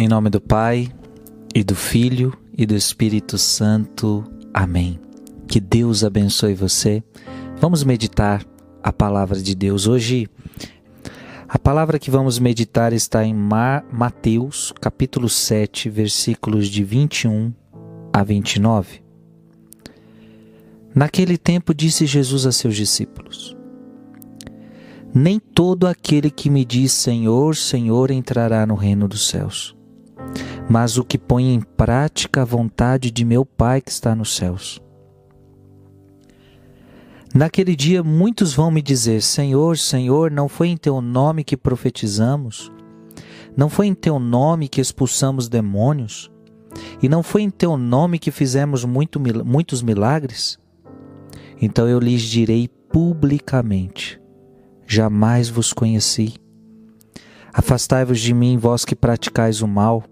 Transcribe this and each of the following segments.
Em nome do Pai, e do Filho, e do Espírito Santo. Amém. Que Deus abençoe você. Vamos meditar a palavra de Deus. Hoje, a palavra que vamos meditar está em Mateus, capítulo 7, versículos de 21 a 29. Naquele tempo disse Jesus a seus discípulos: Nem todo aquele que me diz Senhor, Senhor entrará no reino dos céus mas o que põe em prática a vontade de meu Pai que está nos céus. Naquele dia muitos vão me dizer: Senhor, Senhor, não foi em teu nome que profetizamos? Não foi em teu nome que expulsamos demônios? E não foi em teu nome que fizemos muito, muitos milagres? Então eu lhes direi publicamente: Jamais vos conheci. Afastai-vos de mim, vós que praticais o mal.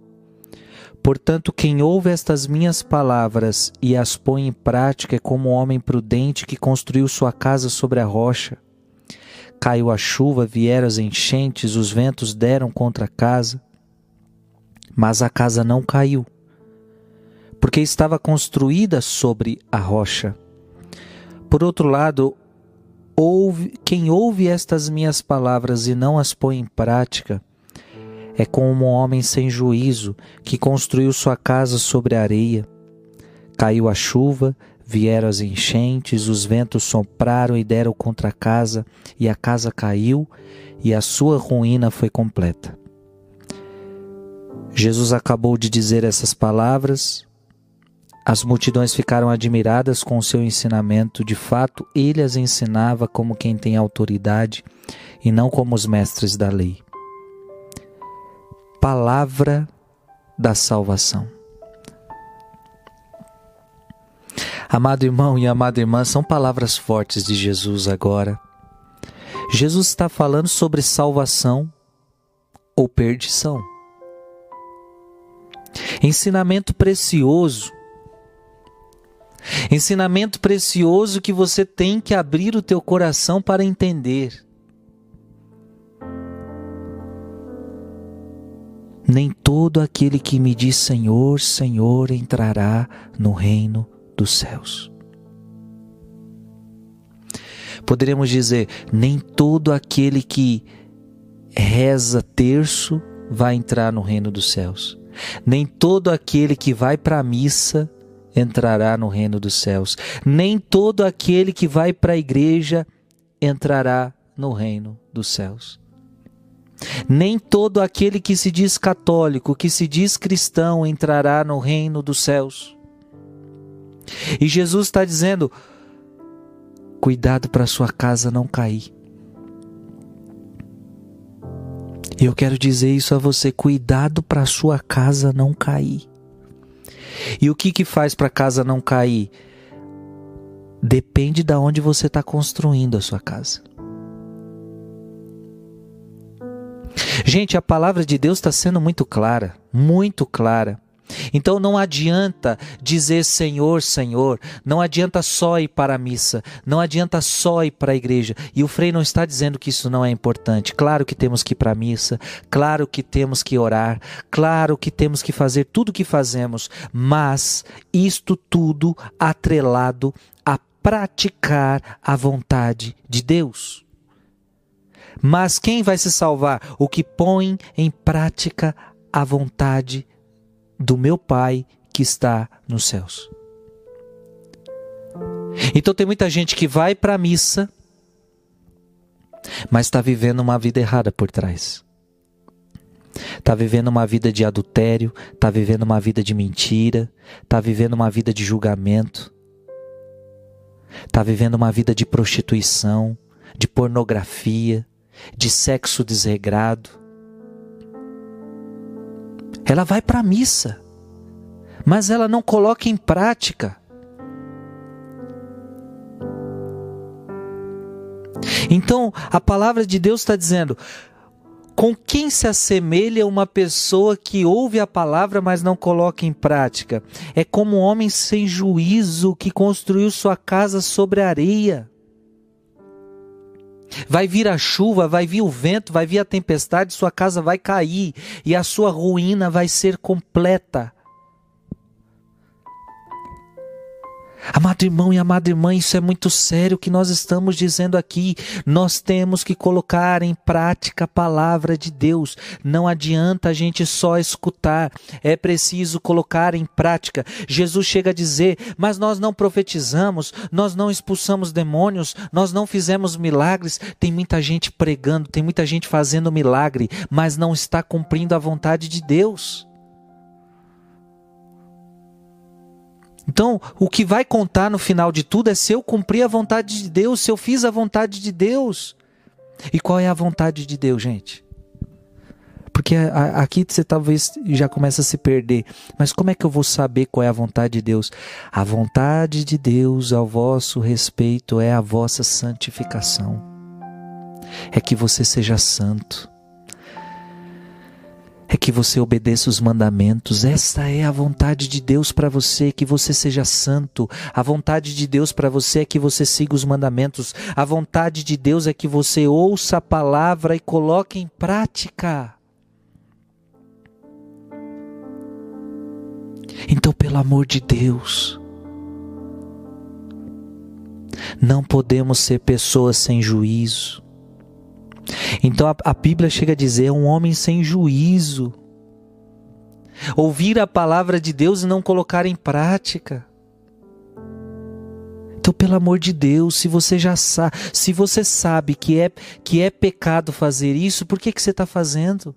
Portanto, quem ouve estas minhas palavras e as põe em prática é como um homem prudente que construiu sua casa sobre a rocha. Caiu a chuva, vieram as enchentes, os ventos deram contra a casa, mas a casa não caiu, porque estava construída sobre a rocha. Por outro lado, ouve, quem ouve estas minhas palavras e não as põe em prática, é como um homem sem juízo que construiu sua casa sobre a areia. Caiu a chuva, vieram as enchentes, os ventos sopraram e deram contra a casa, e a casa caiu, e a sua ruína foi completa. Jesus acabou de dizer essas palavras. As multidões ficaram admiradas com o seu ensinamento. De fato, ele as ensinava como quem tem autoridade e não como os mestres da lei palavra da salvação. Amado irmão e amada irmã, são palavras fortes de Jesus agora. Jesus está falando sobre salvação ou perdição. Ensinamento precioso. Ensinamento precioso que você tem que abrir o teu coração para entender. Nem todo aquele que me diz Senhor, Senhor entrará no reino dos céus. Poderíamos dizer: nem todo aquele que reza terço vai entrar no reino dos céus. Nem todo aquele que vai para a missa entrará no reino dos céus. Nem todo aquele que vai para a igreja entrará no reino dos céus. Nem todo aquele que se diz católico, que se diz cristão, entrará no reino dos céus. E Jesus está dizendo: cuidado para sua casa não cair. Eu quero dizer isso a você: cuidado para sua casa não cair. E o que que faz para a casa não cair? Depende de onde você está construindo a sua casa. Gente, a palavra de Deus está sendo muito clara, muito clara. Então não adianta dizer Senhor, Senhor, não adianta só ir para a missa, não adianta só ir para a igreja. E o Frei não está dizendo que isso não é importante. Claro que temos que ir para a missa, claro que temos que orar, claro que temos que fazer tudo o que fazemos, mas isto tudo atrelado a praticar a vontade de Deus. Mas quem vai se salvar? O que põe em prática a vontade do meu Pai que está nos céus. Então tem muita gente que vai para a missa, mas está vivendo uma vida errada por trás. Está vivendo uma vida de adultério, está vivendo uma vida de mentira, está vivendo uma vida de julgamento, está vivendo uma vida de prostituição, de pornografia, de sexo desregrado. Ela vai para a missa, mas ela não coloca em prática. Então, a palavra de Deus está dizendo: com quem se assemelha uma pessoa que ouve a palavra, mas não coloca em prática? É como um homem sem juízo que construiu sua casa sobre areia. Vai vir a chuva, vai vir o vento, vai vir a tempestade, sua casa vai cair e a sua ruína vai ser completa. Amado irmão e amada irmã, isso é muito sério o que nós estamos dizendo aqui. Nós temos que colocar em prática a palavra de Deus. Não adianta a gente só escutar, é preciso colocar em prática. Jesus chega a dizer: Mas nós não profetizamos, nós não expulsamos demônios, nós não fizemos milagres. Tem muita gente pregando, tem muita gente fazendo milagre, mas não está cumprindo a vontade de Deus. Então, o que vai contar no final de tudo é se eu cumprir a vontade de Deus, se eu fiz a vontade de Deus. E qual é a vontade de Deus, gente? Porque aqui você talvez já comece a se perder. Mas como é que eu vou saber qual é a vontade de Deus? A vontade de Deus ao vosso respeito é a vossa santificação. É que você seja santo que você obedeça os mandamentos. Esta é a vontade de Deus para você, que você seja santo. A vontade de Deus para você é que você siga os mandamentos. A vontade de Deus é que você ouça a palavra e coloque em prática. Então, pelo amor de Deus, não podemos ser pessoas sem juízo. Então a, a Bíblia chega a dizer: um homem sem juízo. Ouvir a palavra de Deus e não colocar em prática. Então, pelo amor de Deus, se você já sabe, se você sabe que é que é pecado fazer isso, por que que você está fazendo?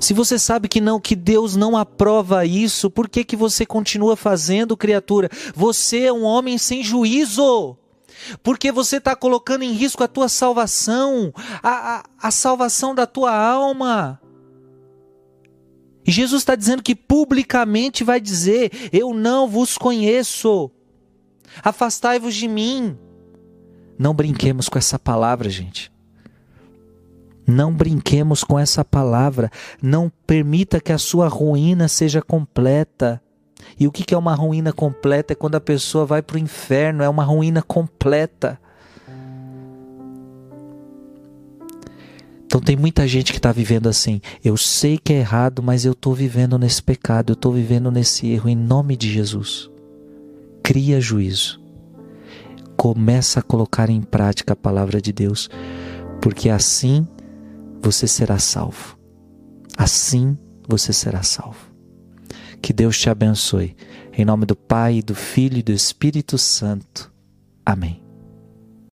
Se você sabe que não, que Deus não aprova isso, por que que você continua fazendo, criatura? Você é um homem sem juízo porque você está colocando em risco a tua salvação, a, a, a salvação da tua alma. E Jesus está dizendo que publicamente vai dizer: Eu não vos conheço, afastai-vos de mim. Não brinquemos com essa palavra, gente. Não brinquemos com essa palavra. Não permita que a sua ruína seja completa. E o que é uma ruína completa? É quando a pessoa vai para o inferno, é uma ruína completa. Então tem muita gente que está vivendo assim. Eu sei que é errado, mas eu estou vivendo nesse pecado, eu estou vivendo nesse erro. Em nome de Jesus, cria juízo. Começa a colocar em prática a palavra de Deus, porque assim você será salvo. Assim você será salvo. Que Deus te abençoe. Em nome do Pai, do Filho e do Espírito Santo. Amém.